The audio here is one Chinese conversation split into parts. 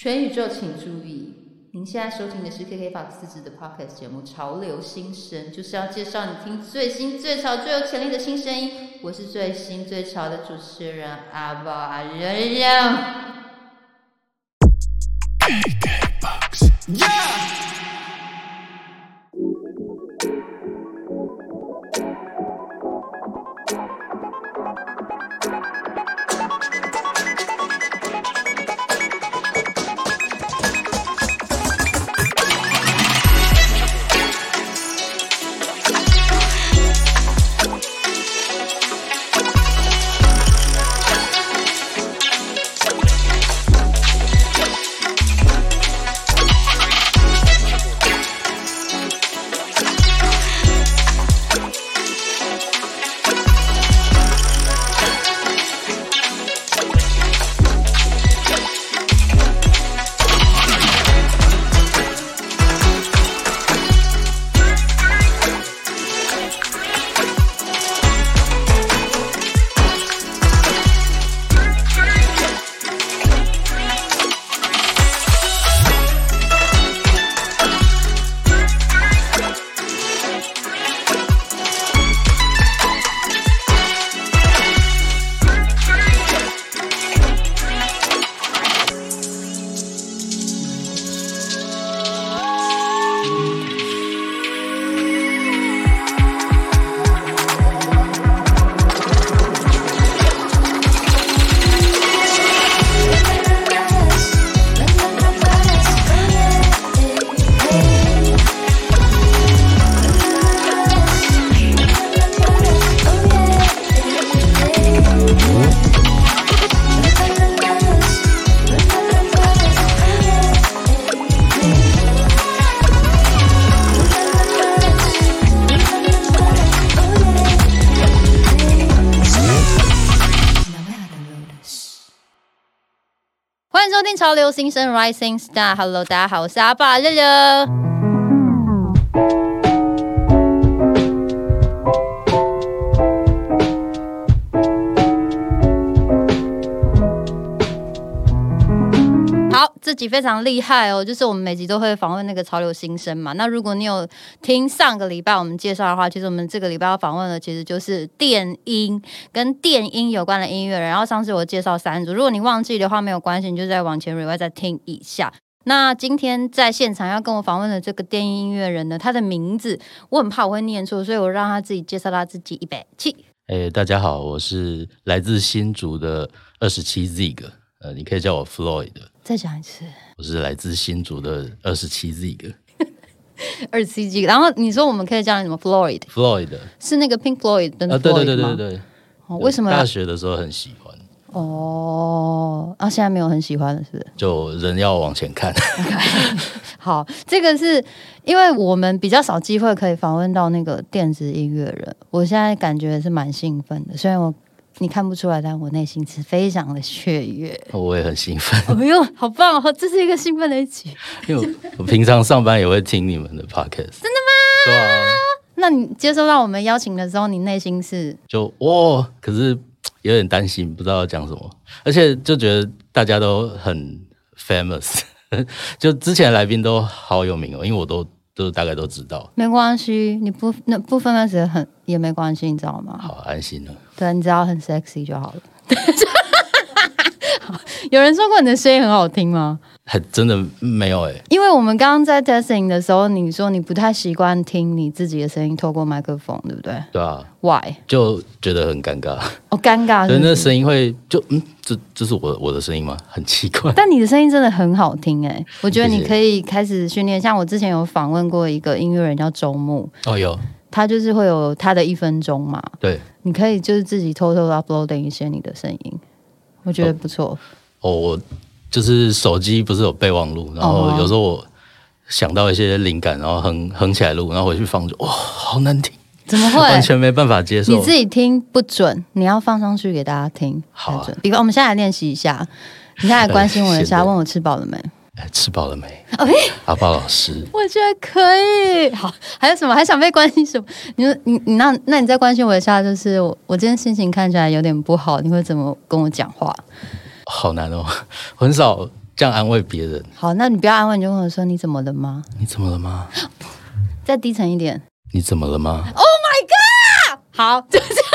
全宇宙请注意！您现在收听的是 KK Box 自制的 Podcast 节目《潮流新声》，就是要介绍你听最新、最潮、最有潜力的新声音。我是最新最潮的主持人阿宝阿仁仁。欢新生 Rising Star。Hello，大家好，我是阿爸六六。集非常厉害哦，就是我们每集都会访问那个潮流新生嘛。那如果你有听上个礼拜我们介绍的话，其实我们这个礼拜要访问的其实就是电音跟电音有关的音乐人。然后上次我介绍三组，如果你忘记的话没有关系，你就再往前 r e w i 再听一下。那今天在现场要跟我访问的这个电音音乐人呢，他的名字我很怕我会念错，所以我让他自己介绍他自己一百七。哎，大家好，我是来自新竹的二十七 Zig，呃，你可以叫我 Floyd。再讲一次，我是来自新竹的二十七 Zig，二十七 G。然后你说我们可以叫你什么 Floyd？Floyd 是那个 Pink Floyd 的啊？对对对对对。哦，为什么？大学的时候很喜欢。哦，啊，现在没有很喜欢了，是不是？就人要往前看。好，这个是因为我们比较少机会可以访问到那个电子音乐人，我现在感觉是蛮兴奋的，虽然我。你看不出来，但我内心是非常的雀跃。我也很兴奋。哎呦，好棒哦！这是一个兴奋的一集。因为我平常上班也会听你们的 podcast。真的吗？对啊。那你接收到我们邀请的时候，你内心是就哇，可是有点担心，不知道要讲什么，而且就觉得大家都很 famous，就之前来宾都好有名哦，因为我都。都大概都知道，没关系，你不那不分开时很也没关系，你知道吗？好安心了，对，你只要很 sexy 就好了。有人说过你的声音很好听吗？还真的没有哎，因为我们刚刚在 testing 的时候，你说你不太习惯听你自己的声音透过麦克风，对不对？对啊。Why？就觉得很尴尬。哦，尴尬。所以那声音会就嗯，这这是我我的声音吗？很奇怪。但你的声音真的很好听哎，我觉得你可以开始训练。像我之前有访问过一个音乐人叫周牧，哦有，他就是会有他的一分钟嘛。对。你可以就是自己偷偷 uploading 一些你的声音，我觉得不错。哦，我。就是手机不是有备忘录，然后有时候我想到一些灵感，然后哼哼起来录，然后回去放就哇，好难听，怎么会完全没办法接受？你自己听不准，你要放上去给大家听。好，比方我们现在来练习一下，你现在来关心我一下，问我吃饱了没？哎，吃饱了没阿宝老师，我觉得可以。好，还有什么？还想被关心什么？你说你你那那你再关心我一下，就是我我今天心情看起来有点不好，你会怎么跟我讲话？好难哦，很少这样安慰别人。好，那你不要安慰，你就跟我说你怎么了吗？你怎么了吗？再低沉一点。你怎么了吗？？Oh my god！好，就这样。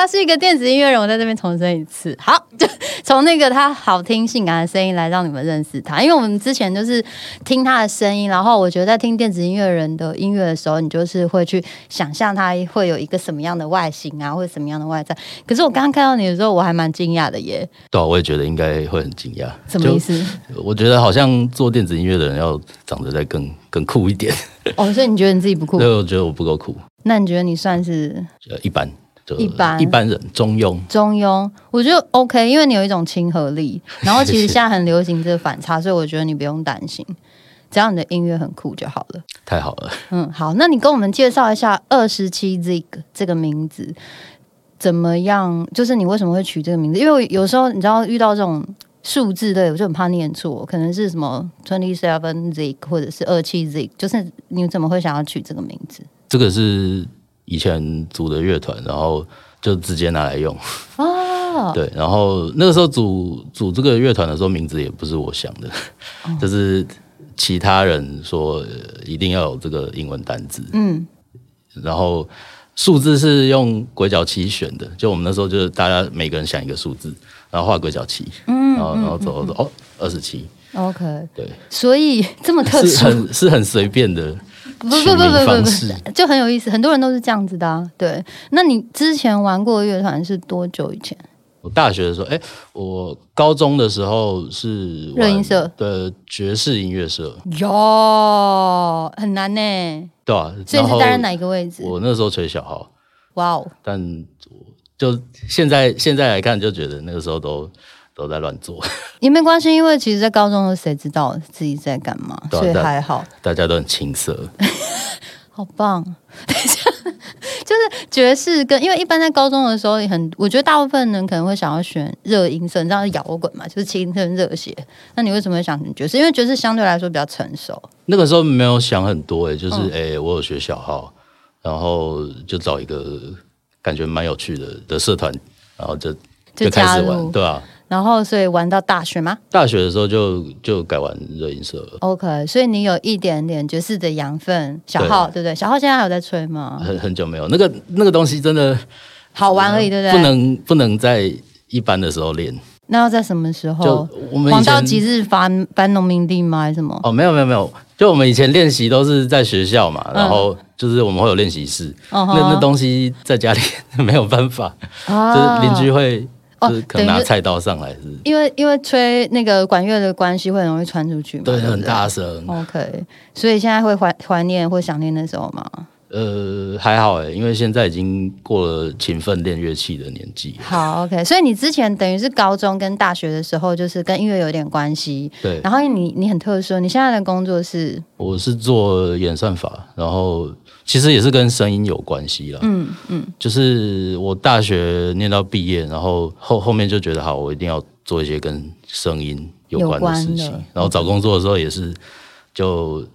他是一个电子音乐人，我在这边重申一次。好，就 从那个他好听性感的声音来让你们认识他，因为我们之前就是听他的声音，然后我觉得在听电子音乐人的音乐的时候，你就是会去想象他会有一个什么样的外形啊，或者什么样的外在。可是我刚刚看到你的时候，我还蛮惊讶的耶，对啊、我也觉得应该会很惊讶。什么意思？我觉得好像做电子音乐的人要长得再更更酷一点。哦，所以你觉得你自己不酷对？我觉得我不够酷，那你觉得你算是呃，一般，就一般一般人中庸。中庸？我觉得 OK，因为你有一种亲和力，然后其实现在很流行这个反差，所以我觉得你不用担心，只要你的音乐很酷就好了。太好了，嗯，好，那你跟我们介绍一下二十七 Zig 这个名字怎么样？就是你为什么会取这个名字？因为有时候你知道遇到这种数字类，我就很怕念错，可能是什么 twenty seven Zig 或者是二七 Zig，就是你怎么会想要取这个名字？这个是以前组的乐团，然后就直接拿来用。哦，对，然后那个时候组组这个乐团的时候，名字也不是我想的，哦。就是其他人说、呃一定要有这个英文单字，嗯，然后数字是用鬼脚七选的，就我们那时候就是大家每个人想一个数字，然后画鬼脚七，嗯，然后然后走走走，哦，二十七，OK，对，所以这么特是殊，很是很随便的不不不不不不就很有意思，很多人都是这样子的、啊。对，那你之前玩过乐团是多久以前？我大学的时候，哎，我高中的时候是玩热音社的爵士音乐社，哟很难呢，对啊、所以然后你是担任哪一个位置？我那时候吹小号，哇哦，但就现在现在来看，就觉得那个时候都都在乱做，也没关系，因为其实，在高中的时候谁知道自己在干嘛，所以还好，大家都很青涩。好棒。等一下，就是爵士跟，因为一般在高中的时候，也很，我觉得大部分人可能会想要选热音色，你知道是摇滚嘛，就是青春热血。那你为什么会想选爵士？因为爵士相对来说比较成熟。那个时候没有想很多、哎，就是嗯哎、诶我有学小号，然后就找一个感觉蛮有趣的的社团，然后就就开始玩，对啊。然后，所以玩到大学吗大学的时候就就改玩热音社了，？OK，所以你有一点点爵士的养分。小号对不对？小号现在还有在吹吗？很很久没有那个那个东西真的好玩而已，对不对？不。能不能在一般的时候练，那要在什么时候就？我们以黄道吉日翻翻农民地吗？还是什么？哦，没有没有没有，就我们以前练习都是在学校嘛，嗯然后就是我们会有练习室，哦那那东西在家里 没有办法，啊就是邻居会哦就是可能拿菜刀上来是，因为因为吹那个管乐的关系，会很容易传出去嘛。对，很大声。OK，所以现在会怀怀念或想念那时候吗？呃，还好哎，因为现在已经过了勤奋练乐器的年纪。好，OK，所以你之前等于是高中跟大学的时候，就是跟音乐有点关系。对，然后你你很特殊，你现在的工作是我是做演算法，然后其实也是跟声音有关系啦。嗯嗯就是我大学念到毕业，然后后后面就觉得好，我一定要做一些跟声音有关的事情。然后找工作的时候也是，就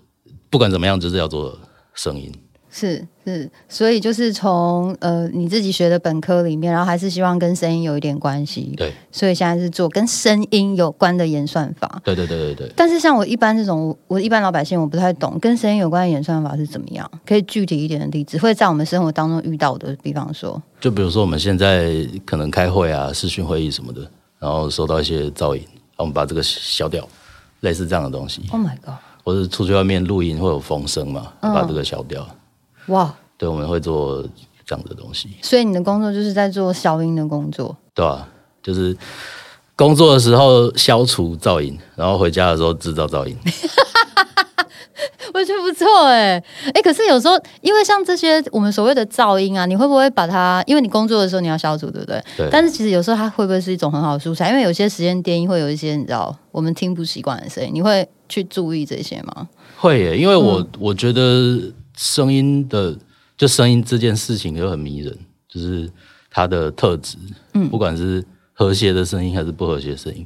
不管怎么样，就是要做声音。是是，所以就是从呃你自己学的本科里面，然后还是希望跟声音有一点关系，对，所以现在是做跟声音有关的演算法。对对对对对。但是像我一般这种，我我一般老百姓我不太懂跟声音有关的演算法是怎么样，可以具体一点的例子，会在我们生活当中遇到的，比方说，就比如说我们现在可能开会啊、视讯会议什么的，然后收到一些噪音，然后我们把这个消掉，类似这样的东西，Oh my god，或者出去外面录音会有风声嘛，嗯。把这个消掉。哇！对，我们会做这样的东西，所以你的工作就是在做消音的工作，对啊、就是工作的时候消除噪音，然后回家的时候制造噪音。我觉得不错哎哎，可是有时候因为像这些我们所谓的噪音啊，你会不会把它？因为你工作的时候你要消除，对不对？对但是其实有时候它会不会是一种很好的素材？因为有些时间电音会有一些你知道我们听不习惯的声音，你会去注意这些吗？会耶，因为我、嗯我觉得声音的就声音这件事情就很迷人，就是它的特质，嗯，不管是和谐的声音还是不和谐的声音，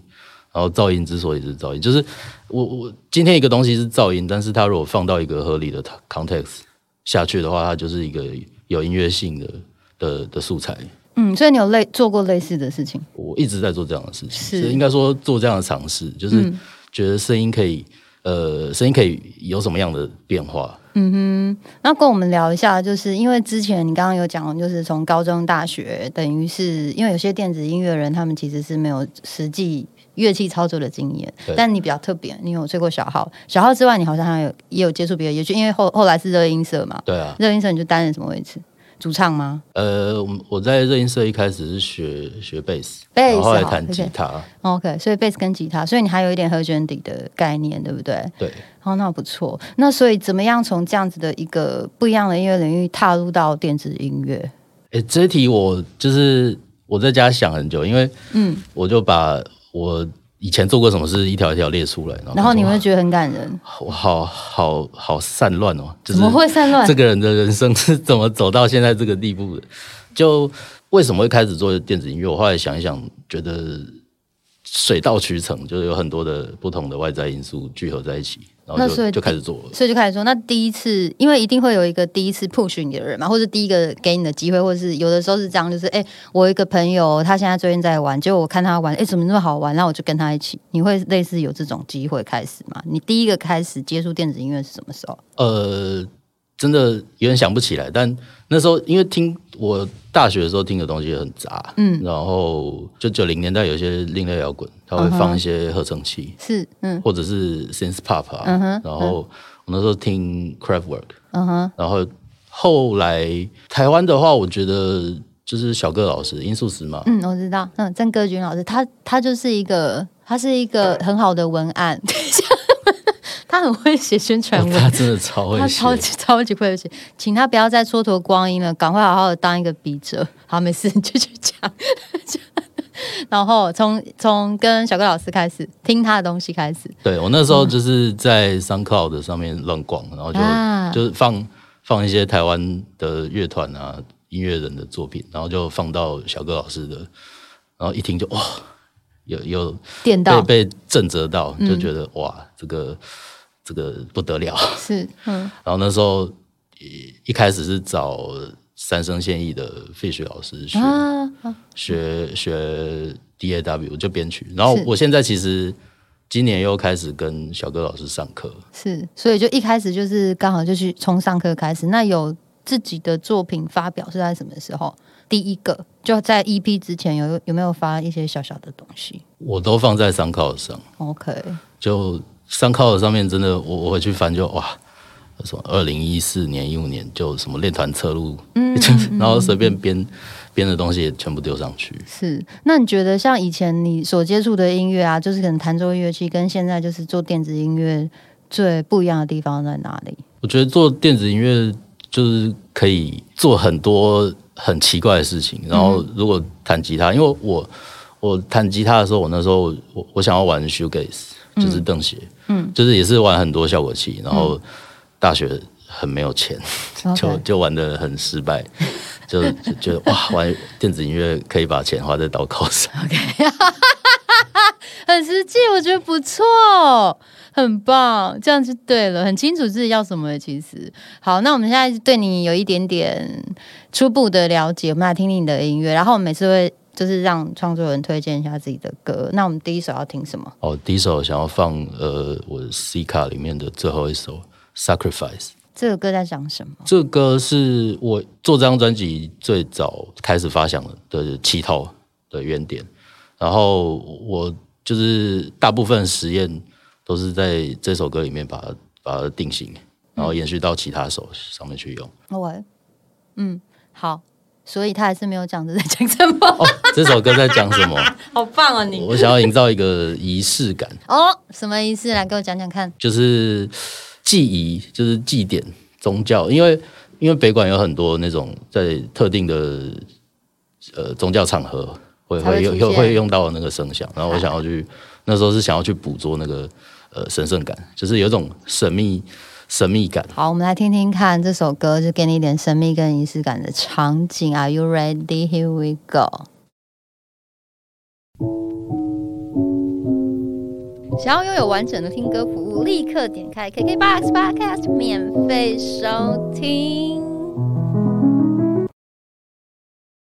然后噪音之所以是噪音，就是我我今天一个东西是噪音，但是它如果放到一个合理的 context 下去的话，它就是一个有音乐性的的的素材。嗯，所以你有类做过类似的事情？我一直在做这样的事情，是是应该说做这样的尝试，就是嗯觉得声音可以，呃，声音可以有什么样的变化？嗯哼，那跟我们聊一下，就是因为之前你刚刚有讲，就是从高中、大学，等于是因为有些电子音乐人，他们其实是没有实际乐器操作的经验，但你比较特别，你有吹过小号，小号之外，你好像还有也有接触别的乐器，因为后后来是热音社嘛，对啊，热音社你就担任什么位置？主唱吗呃，我我在热音社一开始是学学贝斯，贝斯然后后来弹吉他，？OK，所以贝斯跟吉他，所以你还有一点和弦底的概念，对不对？对。哦，那不错。那所以怎么样从这样子的一个不一样的音乐领域踏入到电子音乐？诶，这一题我就是我在家想很久，因为嗯，我就把我以前做过什么事一条一条列出来，然后你说会觉得很感人，哇我好好好散乱哦，就是怎么会散乱这？个人的人生是怎么走到现在这个地步的？就为什么会开始做电子音乐？我后来想一想，觉得水到渠成，就是有很多的不同的外在因素聚合在一起，然后那所以就就开始做了。所以就开始说，那第一次，因为一定会有一个第一次 push 你的人嘛，或者第一个给你的机会，或者是有的时候是这样，就是哎、我一个朋友，他现在最近在玩，结果我看他玩，哎、怎么那么好玩，那我就跟他一起。你会类似有这种机会开始吗？你第一个开始接触电子音乐是什么时候？呃，真的有点想不起来，但那时候因为听我大学的时候听的东西很杂，嗯，然后就九零年代有一些另类摇滚，他会放一些合成器，是，嗯。或者是 synth pop 啊，嗯哼然后我那时候听 Craftwork，嗯哼，然后后来台湾的话，我觉得就是小哥老师音速石嘛，嗯，我知道，嗯，郑歌君老师，他他就是一个，他是一个很好的文案，他很会写宣传文，他真的超会写。他超，级超级会写，请他不要再蹉跎光阴了，赶快好好的当一个笔者。好，没事，你继续讲。然后从从跟小哥老师开始听他的东西开始，对我那时候就是在 SoundCloud 上面乱逛，然后就、啊。就是放放一些台湾的乐团啊、音乐人的作品，然后就放到小哥老师的，然后一听就哇，有有电到。被被震折到，就觉得、哇，这个这个不得了。是嗯然后那时候一一开始是找三生现役的费雪老师学、啊，学学 DAW 就编曲，然后我现在其实今年又开始跟小哥老师上课，是，所以就一开始就是刚好就去从上课开始。那有自己的作品发表是在什么时候？第一个就在 EP 之前有有没有发一些小小的东西我都放在 SoundCloud 上，？OK，就 SoundCloud 上面真的我我回去翻就哇。什么？二零一四年、一五年就什么练团侧录，嗯，然后随便编编的东西也全部丢上去。是，那你觉得像以前你所接触的音乐啊，就是可能弹奏乐器，跟现在就是做电子音乐最不一样的地方在哪里？我觉得做电子音乐就是可以做很多很奇怪的事情。然后如果弹吉他，因为我我弹吉他的时候，我那时候我我想要玩 shoegaze，就是邓鞋，嗯，就是也是玩很多效果器。然后大学很没有钱，就就玩的很失败，就就觉得哇，玩电子音乐可以把钱花在刀口上，OK。很实际，我觉得不错，很棒，这样就对了，很清楚自己要什么。其实，好，那我们现在对你有一点点初步的了解，我们来听听你的音乐，然后我们每次会就是让创作人推荐一下自己的歌。那我们第一首要听什么？哦，第一首想要放呃我 C 卡里面的最后一首 Sacrifice。这个歌在讲什么？这个歌是我做这张专辑最早开始发想的起头的原点，然后我就是大部分实验都是在这首歌里面把它把它定型，然后延续到其他首上面去用。我，嗯，好，所以他还是没有讲这在讲什么，哦，这首歌在讲什么？好棒哦你！我想要营造一个仪式感，哦，什么仪式？来给我讲讲看。就是祭仪，就是祭典宗教，因为因为北管有很多那种在特定的呃宗教场合会会用才会用到那个声响，然后我想要去那时候是想要去捕捉那个呃神圣感，就是有一种神秘神秘感。好，我们来听听看这首歌，就给你一点神秘跟仪式感的场景。Are you ready? Here we go. 想要拥有完整的听歌服务，立刻点开 KKBOX Podcast 免费收听。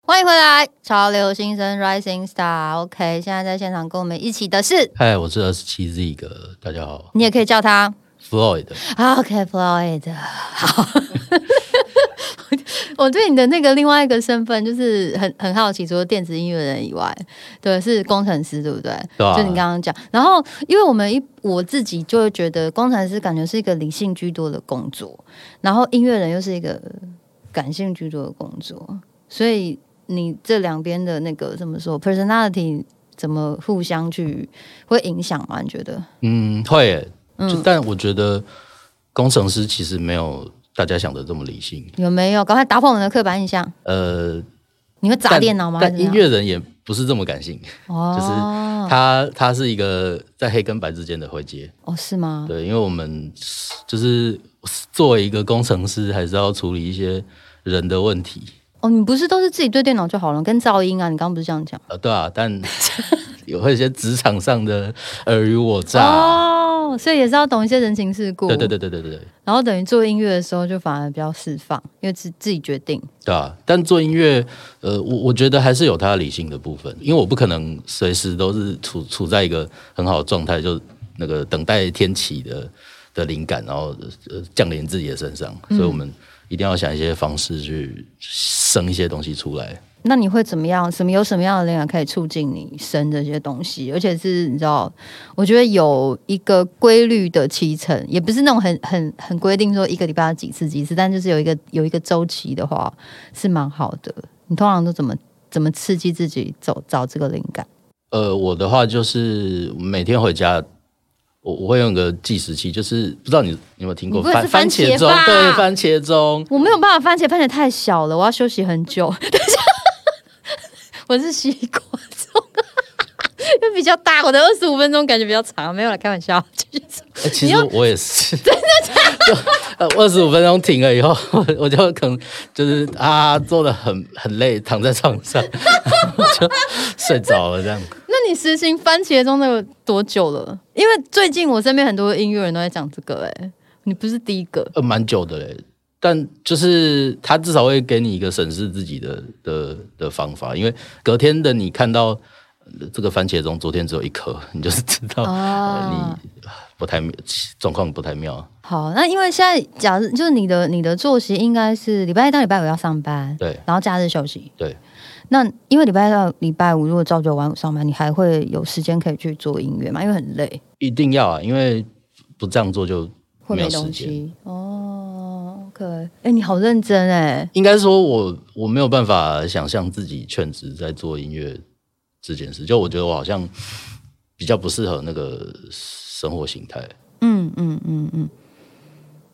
欢迎迎回来，潮流新生 Rising Star。OK，现在在现场跟我们一起的是，嗨，我是二十七 Z 哥，大家好你也可以叫他，Floyd。OK，Floyd。好，我对你的那个另外一个身份就是很很好奇，除了电子音乐人以外，对，是工程师，对不对？对啊就你刚刚讲，然后因为我们一我自己就会觉得工程师感觉是一个理性居多的工作，然后音乐人又是一个感性居多的工作，所以你这两边的那个怎么说 personality 怎么互相去会影响吗？你觉得？嗯，会嗯但我觉得工程师其实没有大家想的这么理性。有没有？赶快打破我们的刻板印象。呃，你会砸但电脑吗？但音乐人也不是这么感性，哦，就是他他是一个在黑跟白之间的灰阶。哦是吗？对，因为我们就是作为一个工程师，还是要处理一些人的问题。哦，你不是都是自己对电脑就好了，跟噪音啊，你刚刚不是这样讲？呃，对啊，但 有会有一些职场上的尔虞我诈。哦，所以也是要懂一些人情世故。对对对对对对对，然后等于做音乐的时候，就反而比较释放，因为自自己决定。对啊。但做音乐，呃，我我觉得还是有它理性的部分，因为我不可能随时都是处处在一个很好的状态，就那个等待天启的的灵感，然后呃降临自己的身上，所以我们一定要想一些方式去生一些东西出来。那你会怎么样？什么有什么样的灵感可以促进你生这些东西？而且是你知道，我觉得有一个规律的期程，也不是那种很很很规定说一个礼拜要几次几次，但就是有一个有一个周期的话，是蛮好的。你通常都怎么怎么刺激自己走找这个灵感？呃，我的话就是每天回家，我我会用个计时器，就是不知道你你有没有听过番番茄钟？对，番茄钟。我没有办法番茄，番茄太小了，我要休息很久。等一下，我是西瓜钟，因为比较大，我的二十五分钟感觉比较长，没有来开玩笑。继续其实我也是，真的就呃 二十五分钟停了以后，我我就可能就是啊，做的很很累，躺在床上就睡着了这样。那你实行番茄钟那个多久了？因为最近我身边很多音乐人都在讲这个、哎，你不是第一个。呃，蛮久的嘞，但就是他至少会给你一个审视自己的的的方法，因为隔天的你看到呃这个番茄钟昨天只有一颗，你就是知道、你不太妙状况不太妙。好，那因为现在假如就是你的你的作息应该是礼拜一到礼拜五要上班，对然后假日休息。对，那因为礼拜一到礼拜五如果朝九晚五上班，你还会有时间可以去做音乐吗？因为很累，一定要啊，因为不这样做就会没。东西。哦，OK，哎、你好认真哎。应该说我我没有办法想象自己全职在做音乐这件事，就我觉得我好像比较不适合那个生活形态。嗯嗯嗯嗯，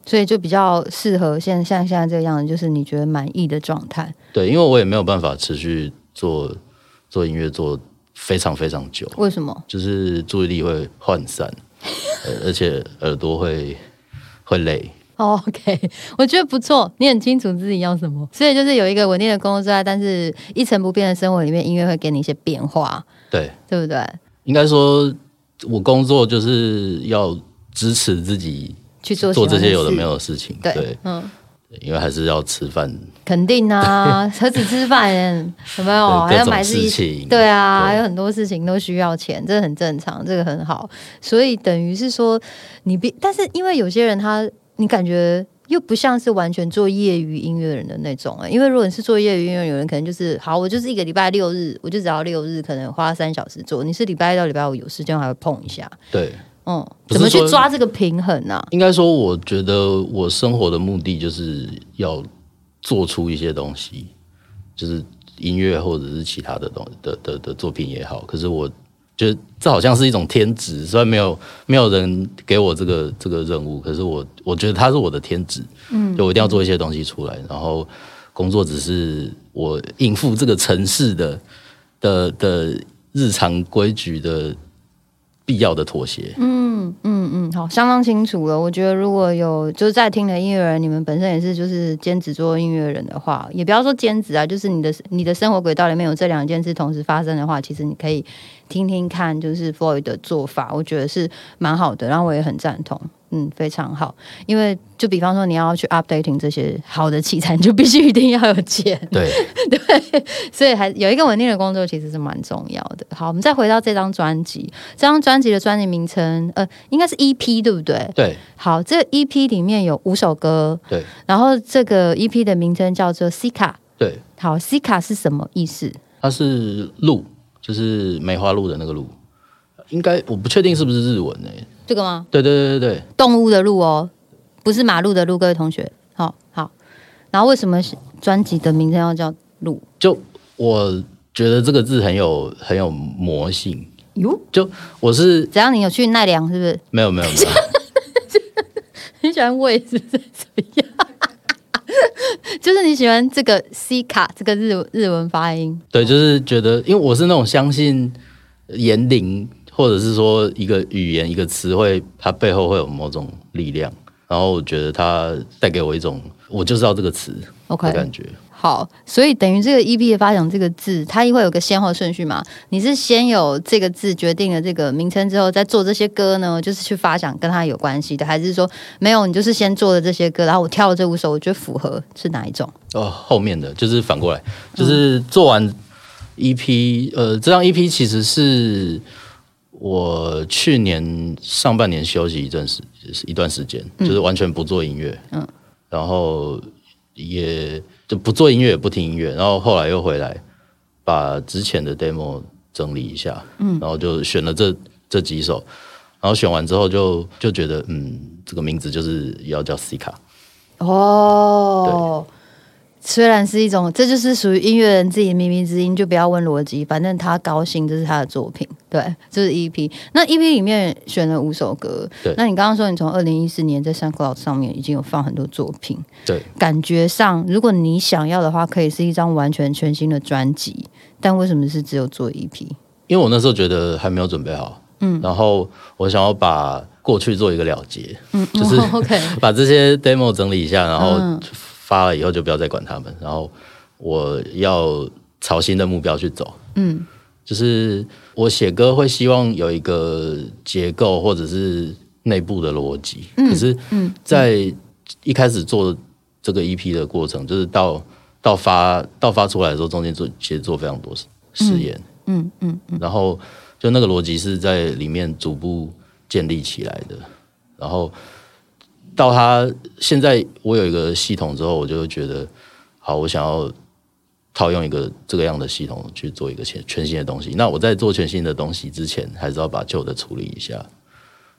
所以就比较适合现像现在这个样子，就是你觉得满意的状态。对，因为我也没有办法持续做做音乐做非常非常久，为什么？就是注意力会涣散，呃而且耳朵会会累。哦 OK，我觉得不错，你很清楚自己要什么，所以就是有一个稳定的工作之外，但是一成不变的生活里面，音乐会给你一些变化，对，对不对？应该说我工作就是要支持自己去做做这些有的没有的事情。对，对，嗯，因为还是要吃饭。肯定啊，何止吃饭，有没有？还要买自己事情对啊，对还有很多事情都需要钱，这很正常，这个很好。所以等于是说，你别，但是因为有些人他，你感觉又不像是完全做业余音乐人的那种、欸，因为如果你是做业余音乐人，有人可能就是好，我就是一个礼拜六日，我就只要六日，可能花三小时做。你是礼拜一到礼拜五有时间还会碰一下，对，嗯，怎么去抓这个平衡呢、啊？应该说，我觉得我生活的目的就是要做出一些东西，就是音乐或者是其他的东的的的作品也好。可是我觉得这好像是一种天职，虽然没有没有人给我这个这个任务，可是我我觉得它是我的天职，嗯，就我一定要做一些东西出来，然后工作只是我应付这个城市的的的日常规矩的必要的妥协。嗯嗯嗯，好，相当清楚了。我觉得如果有就是在听的音乐人，你们本身也是就是兼职做音乐人的话，也不要说兼职啊，就是你的你的生活轨道里面有这两件事同时发生的话，其实你可以听听看，就是 Floyd 的做法，我觉得是蛮好的，然后我也很赞同。嗯，非常好，因为就比方说你要去 updating 这些好的器材，你就必须一定要有钱，对，对，所以还有一个稳定的工作其实是蛮重要的。好，我们再回到这张专辑，这张专辑的专辑名称，呃，应该是 EP 对不对？对，好，这个 EP 里面有五首歌，对，然后这个 EP 的名称叫做 Sika。对，好，Sika 是什么意思？它是鹿，就是梅花鹿的那个鹿，应该我不确定是不是日文诶、这个吗？对对对对对，动物的鹿哦，不是马路的路，各位同学。好好，然后为什么是专辑的名称要叫鹿？就我觉得这个字很有很有魔性。哟，就我是只要？你有去奈良是不是？没有没有没有，很喜欢喂是不是？怎么样？就是你喜欢这个 C 卡这个日日文发音，对，就是觉得，因为我是那种相信言灵，或者是说一个语言一个词汇，它背后会有某种力量，然后我觉得它带给我一种我就知道这个词 OK 的感觉。好，所以等于这个 EP 的发想这个字，它会有个先后顺序嘛？你是先有这个字决定了这个名称之后，再做这些歌呢，就是去发想跟它有关系的，还是说没有？你就是先做了这些歌，然后我挑了这五首，我觉得符合是哪一种？哦，后面的就是反过来，就是做完 EP，呃，这张 EP 其实是我去年上半年休息一阵时一段时间，就是完全不做音乐，嗯，然后也就不做音乐，也不听音乐，然后后来又回来把之前的 demo 整理一下，嗯，然后就选了这这几首，然后选完之后就就觉得，嗯，这个名字就是要叫 C 卡，哦，虽然是一种，这就是属于音乐人自己靡靡之音，就不要问逻辑，反正他高兴，这是他的作品，对，这是 EP。那 EP 里面选了五首歌，对那你刚刚说你从二零一四年在 SoundCloud 上面已经有放很多作品，对。感觉上如果你想要的话，可以是一张完全全新的专辑，但为什么是只有做 E EP？因为我那时候觉得还没有准备好，嗯，然后我想要把过去做一个了结，嗯，就是 OK，把这些 demo 整理一下，然后嗯发了以后就不要再管他们，然后我要朝新的目标去走，嗯，就是我写歌会希望有一个结构或者是内部的逻辑，可是，在一开始做这个 EP 的过程，就是到到发到发出来的时候，中间做其实做非常多实验，嗯嗯。然后就那个逻辑是在里面逐步建立起来的，然后到他现在我有一个系统之后，我就会觉得好，我想要套用一个这个样的系统去做一个全全新的东西。那我在做全新的东西之前，还是要把旧的处理一下，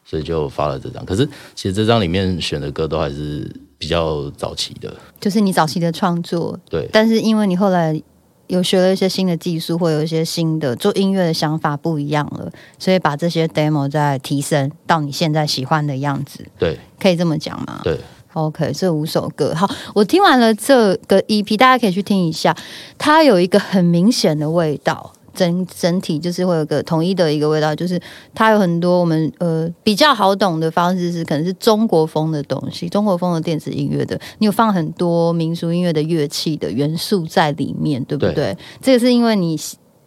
所以就发了这张。可是其实这张里面选的歌都还是比较早期的，就是你早期的创作，对但是因为你后来有学了一些新的技术，或有一些新的做音乐的想法不一样了，所以把这些 demo 再提升到你现在喜欢的样子，对可以这么讲吗？对。OK，这五首歌，好，我听完了这个 EP，大家可以去听一下，它有一个很明显的味道，整整体就是会有个统一的一个味道，就是它有很多我们呃比较好懂的方式是可能是中国风的东西，中国风的电子音乐的，你有放很多民俗音乐的乐器的元素在里面，对不对？对这个是因为你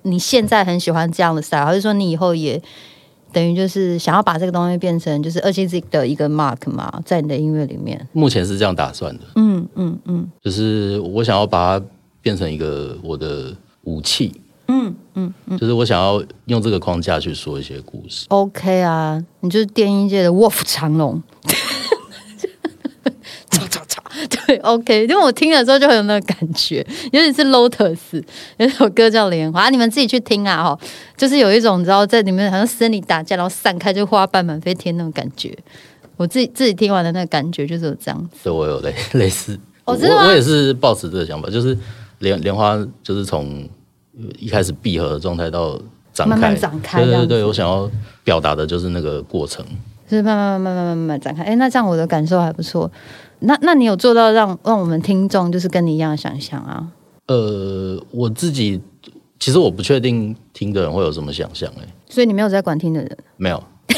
你现在很喜欢这样的 style，还是说你以后也？等于就是想要把这个东西变成就是二七 Z 的一个 mark 嘛，在你的音乐里面。目前是这样打算的，嗯嗯嗯就是我想要把它变成一个我的武器，嗯嗯嗯就是我想要用这个框架去说一些故事。，OK 啊，你就是电音界的卧虎藏龙。对，OK，因为我听了之后就很有那个感觉，尤其是 Lotus 有一首歌叫《莲花》，你们自己去听啊，哈，就是有一种你知道在里面好像森林打架，然后散开就花瓣满飞天那种感觉。我自己自己听完的那个感觉就是有这样子。对我有类类似，我我也是抱持这个想法，就是莲莲花就是从一开始闭合的状态到展开，慢慢展开对对对，我想要表达的就是那个过程。就是慢慢慢慢慢慢慢慢展开。哎，那这样我的感受还不错。那那你有做到让让我们听众就是跟你一样的想象啊？呃，我自己其实我不确定听的人会有什么想象，哎，所以你没有在管听的人，没有，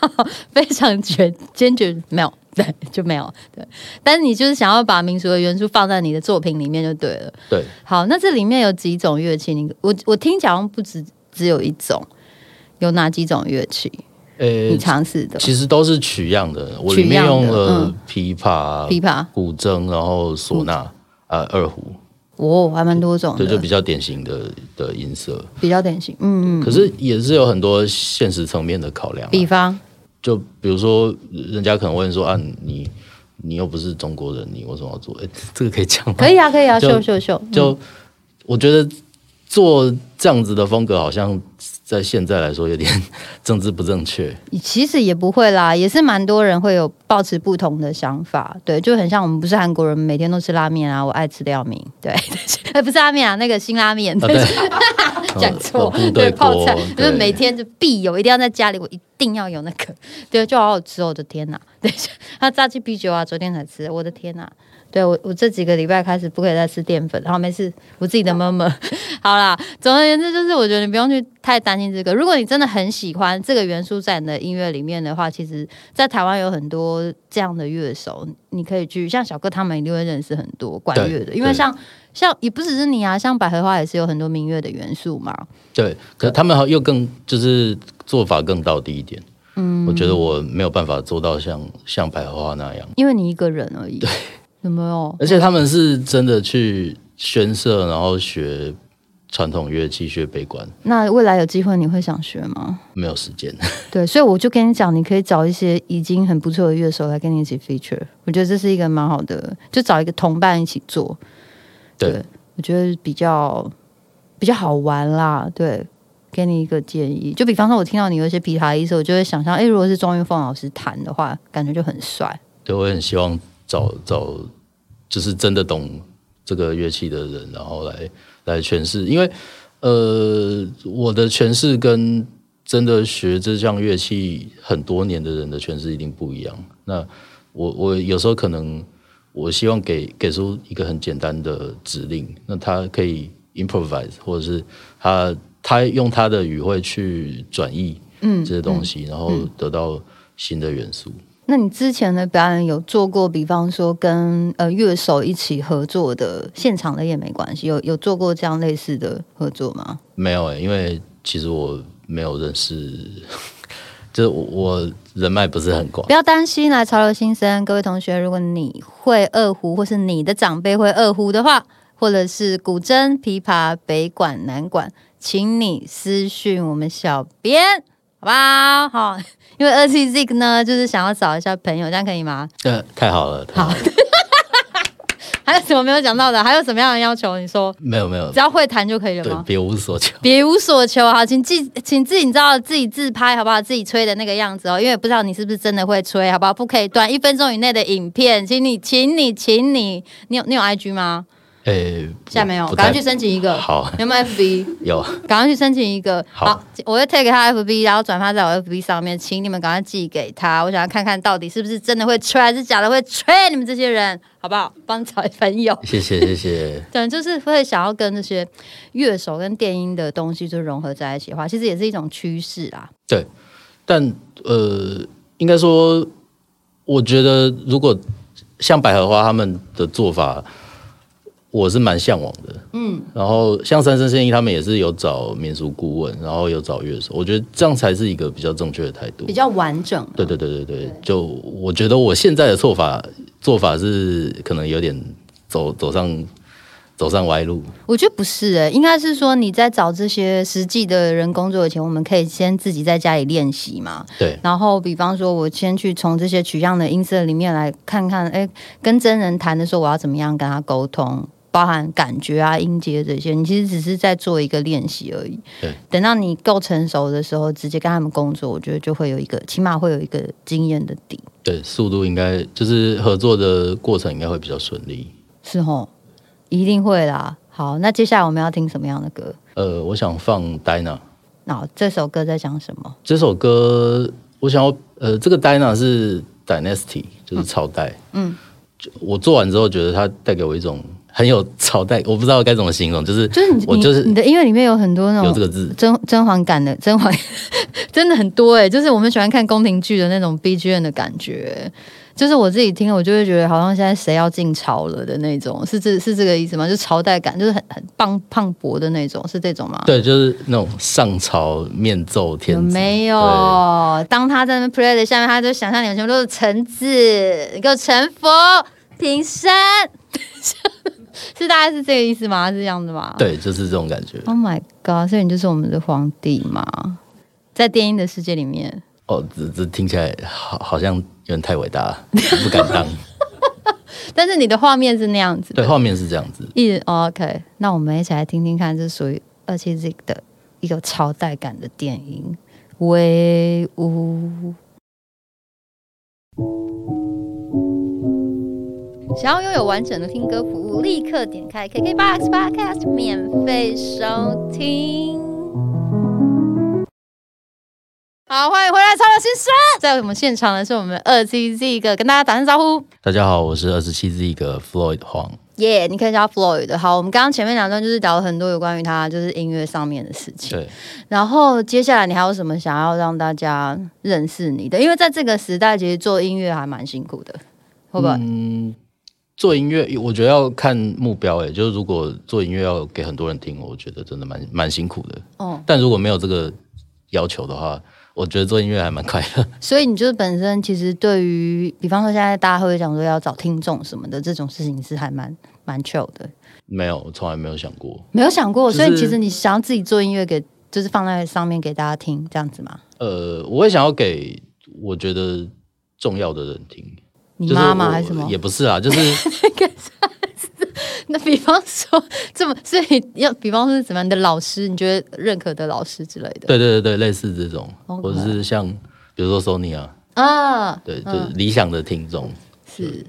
非常决坚决没有，对，就没有对。但是你就是想要把民俗的元素放在你的作品里面就对了。对，好，那这里面有几种乐器？你我我听起来好像不止只有一种。有哪几种乐器？呃你，尝试的其实都是取样的，我里面用了嗯琵琶、琵琶，古筝，然后唢呐、呃二胡，哦，还蛮多种对，就，比较典型的的音色。比较典型。嗯嗯，可是也是有很多现实层面的考量啊、比方就比如说，人家可能问说啊，你你又不是中国人，你为什么要做？哎，这个可以讲吗？可以啊，可以啊，秀秀秀，就我觉得做这样子的风格，好像在现在来说有点 政治不正确。其实也不会啦，也是蛮多人会有抱持不同的想法，对，就很像我们不是韩国人，每天都吃拉面啊，我爱吃的要命，对，哎，不是拉面啊，那个新拉面，啊，对，讲错呃，部队锅泡菜，就是每天就必有，一定要在家里，我一定要有那个，对，就好好吃哦，我的天哪！对，他炸鸡啤酒啊，昨天才吃，我的天哪！对我，我这几个礼拜开始不可以再吃淀粉，然后，没事，我自己的妈妈。好啦，总而言之，就是我觉得你不用去太担心这个。如果你真的很喜欢这个元素在你的音乐里面的话，其实，在台湾有很多这样的乐手，你可以去，像小哥他们一定会认识很多管乐的，因为像像也不只是你啊，像百合花也是有很多民乐的元素嘛。对，可他们好又更就是做法更到底一点。嗯，我觉得我没有办法做到像像百合花那样，因为你一个人而已，有没有？而且他们是真的去宣社，然后学传统乐器，学悲观，那未来有机会你会想学吗？没有时间。对，所以我就跟你讲，你可以找一些已经很不错的乐手来跟你一起 feature，我觉得这是一个蛮好的，就找一个同伴一起做，对，我觉得比较比较好玩啦。对，给你一个建议，就比方说，我听到你有一些琵琶意思，我就会想象，哎，如果是庄玉凤老师弹的话，感觉就很帅。对我也很希望找找就是真的懂这个乐器的人，然后来来诠释，因为呃，我的诠释跟真的学这项乐器很多年的人的诠释一定不一样。那我我有时候可能我希望给给出一个很简单的指令，那他可以 improvise，或者是他他用他的语汇去转译嗯这些东西，然后得到新的元素。那你之前的表演有做过，比方说跟呃乐手一起合作的现场的也没关系，有有做过这样类似的合作吗？没有诶、因为其实我没有认识，就是我我人脉不是很广不。要担心，来潮流新生，各位同学，如果你会二胡，或是你的长辈会二胡的话，或者是古筝、琵琶、北管、南管，请你私讯我们小编，好不好？好，因为二七 Z 呢，就是想要找一下朋友，这样可以吗？呃，太好了，太好了 还有什么没有讲到的？还有什么样的要求？你说，没有没有只，要会弹就可以了吗，？别无所求。别无所求，好，请自请自己你知道自己自拍好不好？自己吹的那个样子哦，因为不知道你是不是真的会吹，好不好？不可以短一分钟以内的影片，请你，请你，请你，你有你有 IG 吗？诶、现在没有，赶快去申请一个。好，有没有 FB？有赶快去申请一个。好我会 take 他 FB，然后转发在我 FB 上面，请你们赶快寄给他。我想要看看到底是不是真的会吹，还是假的会吹。你们这些人，好不好？帮找朋友。谢谢谢 谢。对，就是会想要跟这些乐手跟电音的东西就融合在一起的话，其实也是一种趋势啦。对，但呃，应该说，我觉得如果像百合花他们的做法，我是蛮向往的。嗯，然后像三生现役他们也是有找民俗顾问，然后有找乐手，我觉得这样才是一个比较正确的态度比。较完整。对对对对对，就我觉得我现在的做法做法是可能有点走走上走上歪路。我觉得不是诶、应该是说你在找这些实际的人工作以前，我们可以先自己在家里练习嘛。对然后，比方说，我先去从这些取样的音色里面来看看，哎，跟真人谈的时候，我要怎么样跟他沟通，包含感觉啊、音阶这些，你其实只是在做一个练习而已。对，等到你够成熟的时候，直接跟他们工作，我觉得就会有一个，起码会有一个经验的底，对，速度应该就是合作的过程应该会比较顺利。是哦，一定会啦。好，那接下来我们要听什么样的歌？呃，我想放 Dina 那这首歌在讲什么？这首歌，我想要呃，这个 Dina 是 Dynasty，就是朝代。嗯，我做完之后，觉得它带给我一种很有朝代，我不知道该怎么形容，就是就是我就是你的音乐里面有很多那种有这个字。甄甄嬛感的甄嬛，真的很多哎、就是我们喜欢看宫廷剧的那种 BGM 的感觉。就是我自己听，我就会觉得好像现在谁要进朝了的那种，是这是这个意思吗？就是朝代感，就是很很棒磅礴的那种，是这种吗？对，就是那种上朝面奏天没有？当他在那 play 的下面，他就想象你们全部都是臣子，给我臣服、平身，是大概是这个意思吗？是这样子吗？对，就是这种感觉。Oh my god！所以你就是我们的皇帝嘛，在电音的世界里面。哦，这这听起来好好像有点太伟大了，不敢当。但是你的画面是那样子的，对，画面是这样子。一、哦 OK，那我们一起来听听看，这属于二七 Z 的一个超带感的电影《威武》。想要拥有完整的听歌服务，立刻点开 KKBOX Podcast 免费收听。好，欢迎回来，超流新生。在我们现场的是我们二七 Z 哥，跟大家打声招呼。大家好，我是二十七 Z 一个 Floyd 黄。耶你可以叫 Floyd。好，我们刚刚前面两段就是聊了很多有关于他就是音乐上面的事情。对，然后接下来你还有什么想要让大家认识你的？因为在这个时代，其实做音乐还蛮辛苦的，会不会？嗯，做音乐我觉得要看目标，诶，就是如果做音乐要给很多人听，我觉得真的蛮蛮辛苦的。哦，但如果没有这个要求的话，我觉得做音乐还蛮快乐。所以你就是本身其实对于，比方说现在大家会讲说要找听众什么的这种事情，是还蛮蛮 chill 的。没有，我从来没有想过。没有想过，就是所以其实你想要自己做音乐给，就是放在上面给大家听，这样子吗？呃，我会想要给我觉得重要的人听。就是你妈妈还是什么？也不是啊，就是 那比方说这么，所以要比方说是怎么样的老师，你觉得认可的老师之类的？对对对对，类似这种或者是像比如说 Sony 啊，啊，对，就是理想的听众。是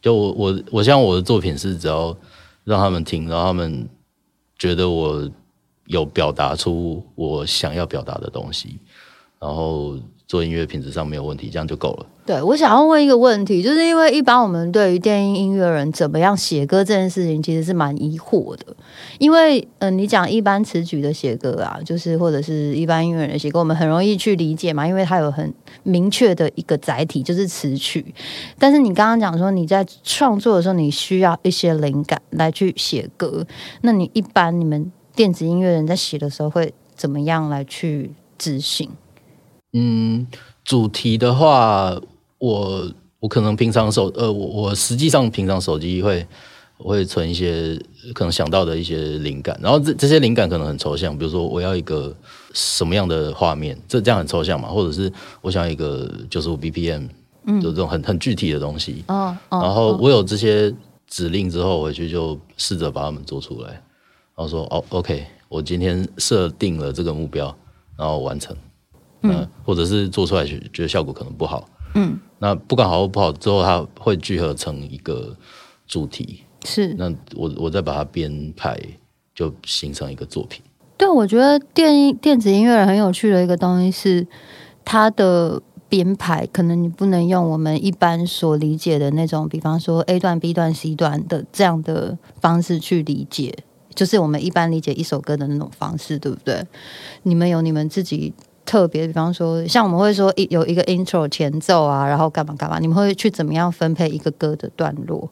就我我我希望我的作品是只要让他们听，然后他们觉得我有表达出我想要表达的东西，然后做音乐品质上没有问题，这样就够了。对，我想要问一个问题，就是因为一般我们对于电音音乐人怎么样写歌这件事情，其实是蛮疑惑的。因为，嗯、你讲一般词曲的写歌啊，就是或者是一般音乐人的写歌，我们很容易去理解嘛，因为它有很明确的一个载体，就是词曲。但是你刚刚讲说你在创作的时候，你需要一些灵感来去写歌，那你一般你们电子音乐人在写的时候会怎么样来去执行？嗯，主题的话，我我可能平常手呃，我我实际上平常手机会我会存一些可能想到的一些灵感，然后这这些灵感可能很抽象，比如说我要一个什么样的画面，这这样很抽象嘛，或者是我想要一个九十五 BPM，嗯，就这种很很具体的东西，哦哦然后我有这些指令之后，回去就试着把它们做出来，然后说哦，OK，我今天设定了这个目标，然后完成。嗯，或者是做出来觉觉得效果可能不好，嗯，那不管好或不好，之后它会聚合成一个主题，是那我我再把它编排，就形成一个作品。对，我觉得电音电子音乐人很有趣的一个东西是它的编排，可能你不能用我们一般所理解的那种，比方说 A 段、B 段、C 段的这样的方式去理解，就是我们一般理解一首歌的那种方式，对不对？你们有你们自己。特别，比方说，像我们会说一有一个 intro 前奏啊，然后干嘛干嘛，你们会去怎么样分配一个歌的段落？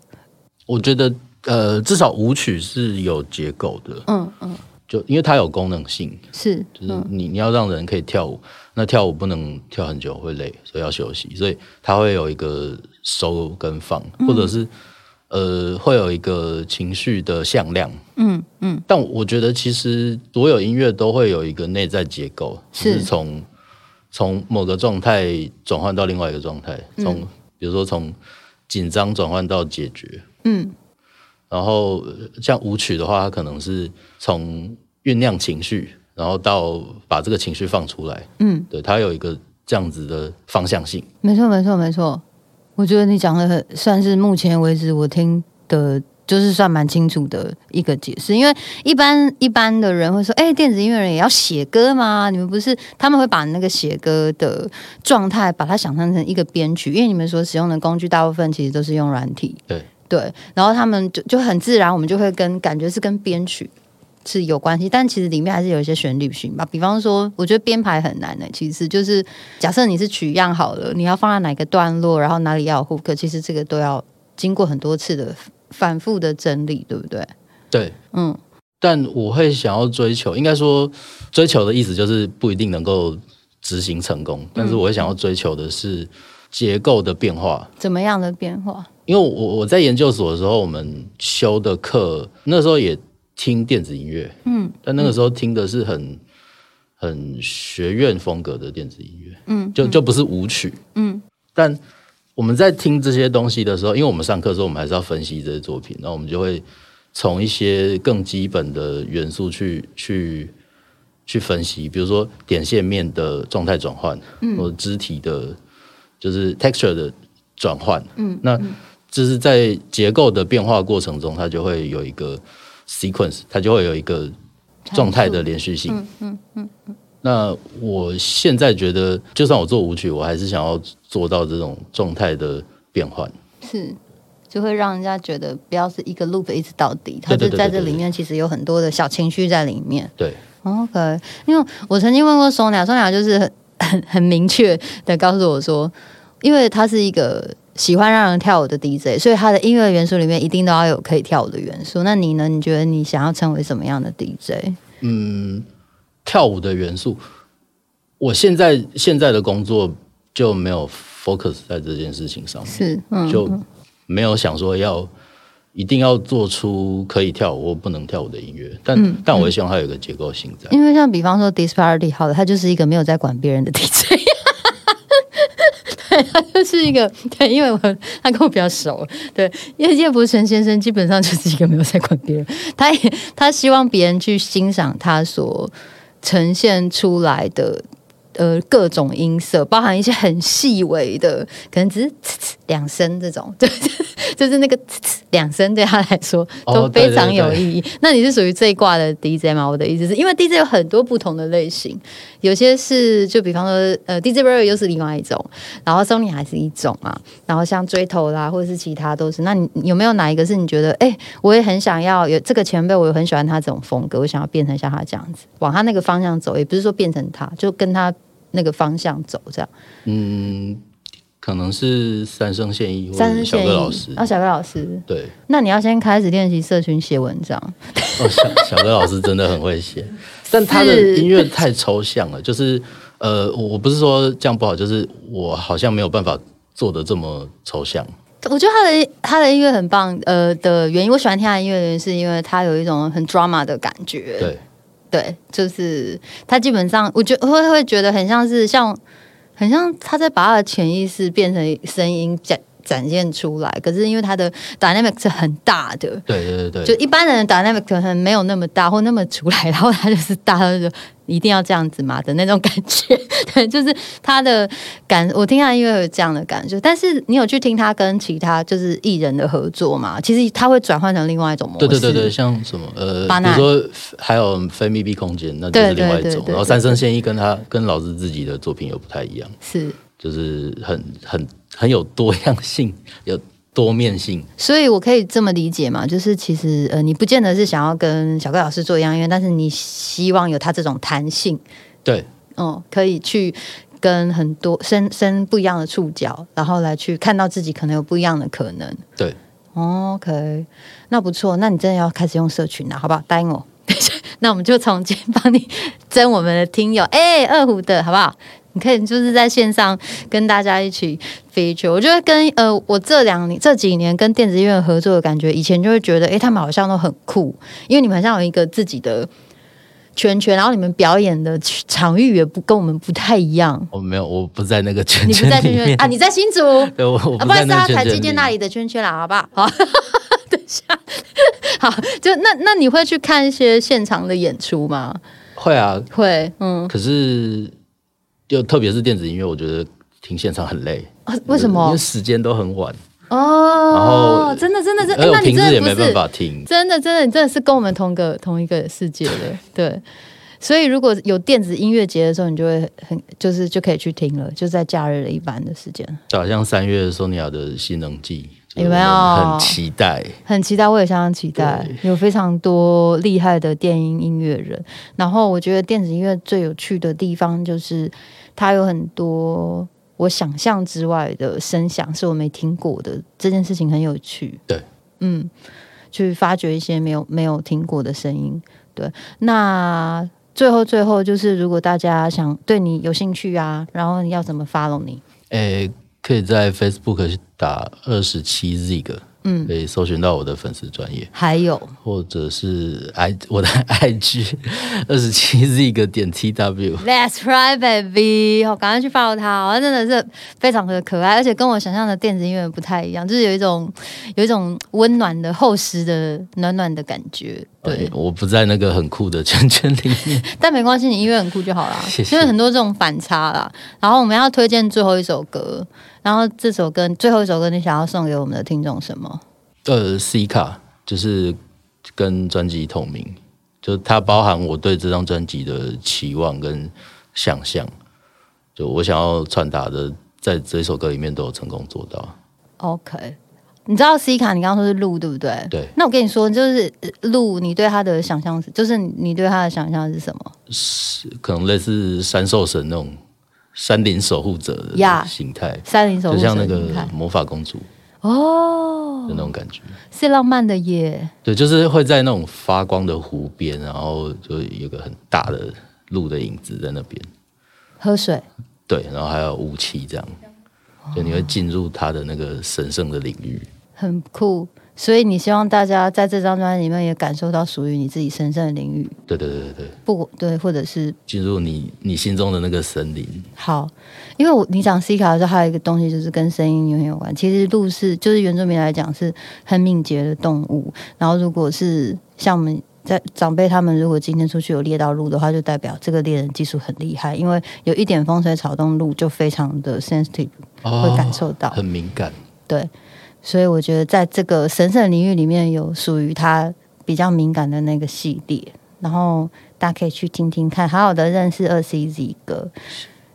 我觉得呃，至少舞曲是有结构的，嗯嗯，就因为它有功能性，是，就是你你要让人可以跳舞，那跳舞不能跳很久会累，所以要休息，所以它会有一个收跟放，或者是呃会有一个情绪的向量。嗯嗯，但我觉得其实所有音乐都会有一个内在结构，是。从从某个状态转换到另外一个状态，从、比如说从紧张转换到解决，嗯，然后呃像舞曲的话，它可能是从酝酿情绪，然后到把这个情绪放出来，嗯，对，它有一个这样子的方向性。没错，没错，没错。我觉得你讲的很算是目前为止我听的，就是算蛮清楚的一个解释。因为一般一般的人会说，哎、电子音乐人也要写歌吗？你们不是？他们会把那个写歌的状态，把它想象成一个编曲，因为你们所使用的工具大部分其实都是用软体，对对，然后他们就就很自然，我们就会跟感觉是跟编曲是有关系，但其实里面还是有一些旋律性吧。比方说，我觉得编排很难的，其实就是假设你是取样好了，你要放在哪个段落，然后哪里要 hook，其实这个都要经过很多次的反复的整理，对不对？对，嗯，但我会想要追求，应该说追求的意思就是不一定能够执行成功，但是我会想要追求的是结构的变化。怎么样的变化？因为我我在研究所的时候，我们修的课那时候也听电子音乐，嗯，但那个时候听的是很很学院风格的电子音乐，嗯，就就不是舞曲，嗯，但我们在听这些东西的时候，因为我们上课的时候，我们还是要分析这些作品，然后我们就会从一些更基本的元素去去去分析，比如说点线面的状态转换，嗯，或者肢体的，就是 texture 的转换，嗯，那就是在结构的变化过程中，它就会有一个 sequence，它就会有一个状态的连续性，嗯嗯嗯嗯，那我现在觉得，就算我做舞曲，我还是想要做到这种状态的变换。是。就会让人家觉得不要是一个 loop 一直到底，它就在这里面其实有很多的小情绪在里面。对，OK，因为我曾经问过 Sonia，Sonia 就是很很很明确的告诉我说，因为他是一个喜欢让人跳舞的 DJ，所以他的音乐元素里面一定都要有可以跳舞的元素。那你呢？你觉得你想要成为什么样的 DJ？嗯，跳舞的元素，我现在现在的工作就没有 focus 在这件事情上面，是，嗯，就没有想说要一定要做出可以跳舞或不能跳舞的音乐，但、嗯但我也希望它有一个结构性在。因为像比方说 Disparity 好的，他就是一个没有在管别人的 DJ。他就是一个对，因为我他跟我比较熟，对，因为叶伯成先生基本上就是一个没有在管别人，他也他希望别人去欣赏他所呈现出来的呃各种音色，包含一些很细微的，可能只是呲呲两声这种，对，就是那个呲呲两声对他来说都非常有意义。那你是属于这一挂的 DJ 吗？我的意思是因为 DJ 有很多不同的类型，有些是就比方说呃 DJ r a 又是另外一种，然后 Sony 还是一种啊，然后像追头啦或者是其他都是。那你你有没有哪一个是你觉得哎、我也很想要有这个前辈，我也很喜欢他这种风格，我想要变成像他这样子，往他那个方向走，也不是说变成他，就跟他那个方向走这样。嗯，可能是三生现役或三者小生现役哥老师，啊，小哥老师，对，那你要先开始练习社群写文章。哦，小小哥老师真的很会写，但他的音乐太抽象了，就是呃，我我不是说这样不好，就是我好像没有办法做的这么抽象。我觉得他的他的音乐很棒，呃的原因，我喜欢听他的音乐的原因是因为他有一种很 drama 的感觉。对，对，就是他基本上，我觉得会会觉得很像是像，很像他在把他的潜意识变成声音讲展现出来。可是因为他的 dynamic 是很大的，对对对就，一般人的 dynamic 可能没有那么大或那么出来，然后他就是大，他就一定要这样子嘛的那种感觉。对，就是他的感，我听他的音乐有这样的感觉。但是你有去听他跟其他就是艺人的合作嘛？其实他会转换成另外一种模式。对对对对，像什么呃，比如说还有非密闭空间，那就是对对另外一种。对对然后三生现役跟他跟老师自己的作品又不太一样，是。就是很很很有多样性，有多面性。所以我可以这么理解嘛，就是其实呃，你不见得是想要跟小哥老师做一样音乐，但是你希望有他这种弹性，对哦、可以去跟很多伸伸不一样的触角，然后来去看到自己可能有不一样的可能。对，哦 OK，那不错，那你真的要开始用社群了，好不好？答应我。那我们就从今帮你争我们的听友，哎、二胡的好不好？你可以就是在线上跟大家一起 feature。我觉得跟呃，我这两年这几年跟电子音乐合作的感觉，以前就会觉得，哎、他们好像都很酷，因为你们好像有一个自己的圈圈，然后你们表演的场域也不跟我们不太一样。我没有，我不在那个圈你不在圈里面圈圈啊？你在新竹？对，我我啊，不在那不然是他个圈圈里台积电那里的圈圈啦，好不好？好，等一下，好，就那那你会去看一些现场的演出吗？会啊，会，嗯，可是就特别是电子音乐，我觉得听现场很累。啊为什么因为？时间都很晚，哦，然后真的真的真的，那你平时也没办法听。真的真的，你真的是跟我们同个同一个世界的，对。所以如果有电子音乐节的时候，你就会很就是就可以去听了，就在假日的一般的时间。就好像三月 Sonia 的新能季，有没有很期待。很期待，我也相当期待，有非常多厉害的电音音乐人。然后我觉得电子音乐最有趣的地方就是它有很多我想象之外的声响是我没听过的，这件事情很有趣。对，嗯，去发掘一些没有没有听过的声音。对，那最后最后就是，如果大家想对你有兴趣啊，然后要怎么 follow 你？诶、可以在 Facebook 打二十七 Zig，嗯，可以搜寻到我的粉丝专业，还有或者是 i 我的 IG 二十七 Zig 点 TW。That's right, baby！好，赶快去 follow 他哦，他真的是非常的可爱，而且跟我想象的电子音乐不太一样，就是有一种有一种温暖的厚实的暖暖的感觉。对对，，我不在那个很酷的圈圈里面。但没关系，你音乐很酷就好啦。谢谢因为很多这种反差啦。然后我们要推荐最后一首歌，然后这首歌最后一首歌，你想要送给我们的听众什么？呃，C 卡就是跟专辑同名，就它包含我对这张专辑的期望跟想象，就我想要传达的，在这首歌里面都有成功做到。OK，你知道 C 卡，你刚刚说是鹿，对不对？对。那我跟你说，就是呃鹿，你对它的想象是，就是你对它的想象是什么？是可能类似三兽神那种山林守护者的形态山林守护就像那个魔法公主哦的，那种感觉。是浪漫的耶。对，就是会在那种发光的湖边，然后就有个很大的鹿的影子在那边。喝水，对，然后还有雾气，这样，就你会进入他的那个神圣的领域。很酷。所以你希望大家在这张专辑里面也感受到属于你自己神圣的领域，对对对对对，不对，或者是进入你你心中的那个森林。好，因为我你讲 C 卡的时候，还有一个东西就是跟声音有很有关。其实鹿是就是原住民来讲是很敏捷的动物，然后如果是像我们在长辈他们如果今天出去有猎到鹿的话，就代表这个猎人技术很厉害，因为有一点风吹草动，鹿就非常的 sensitive，会感受到。很敏感。对，所以我觉得在这个神圣领域里面有属于他比较敏感的那个系列，然后大家可以去听听看，好好的认识二 CZ 哥，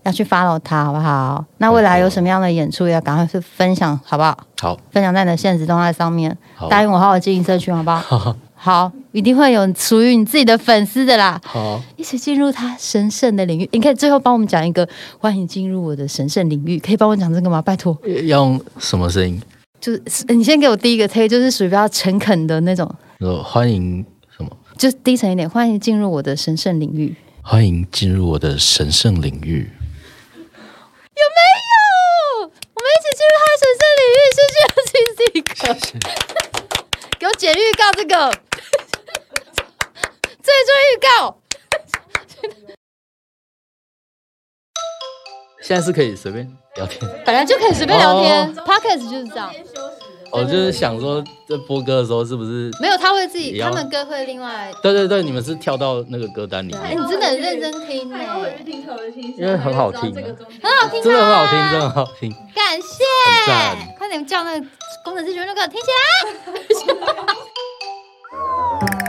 要去 follow 他好不好？那未来有什么样的演出，也要赶快去分享好不好？好，分享在你的现实动态上面，答应我好好经营社群好不好？好，一定会有属于你自己的粉丝的啦。好，一起进入他神圣的领域，你可以最后帮我们讲一个欢迎进入我的神圣领域，可以帮我讲这个吗？拜托。用什么声音？就是你先给我第一个 take，就是属于比较诚恳的那种，呃欢迎什么？就低沉一点，欢迎进入我的神圣领域。欢迎进入我的神圣领域。有没有？我们一起进入他的神圣领域，谢谢 C 哥。给我剪预告这个，最终预告。现在是可以随便聊天。本来就可以随便聊天、p o d c a s t 就是这样。我就是想说，在播歌的时候是不是？没有，他会自己，他们歌会另外。对对对，你们是跳到那个歌单里面哎，面，你真的很认真听呢，因为很好听啊，很好听，真的很好听，真的很好听。感谢，快点叫那个工程师全都给我听起来。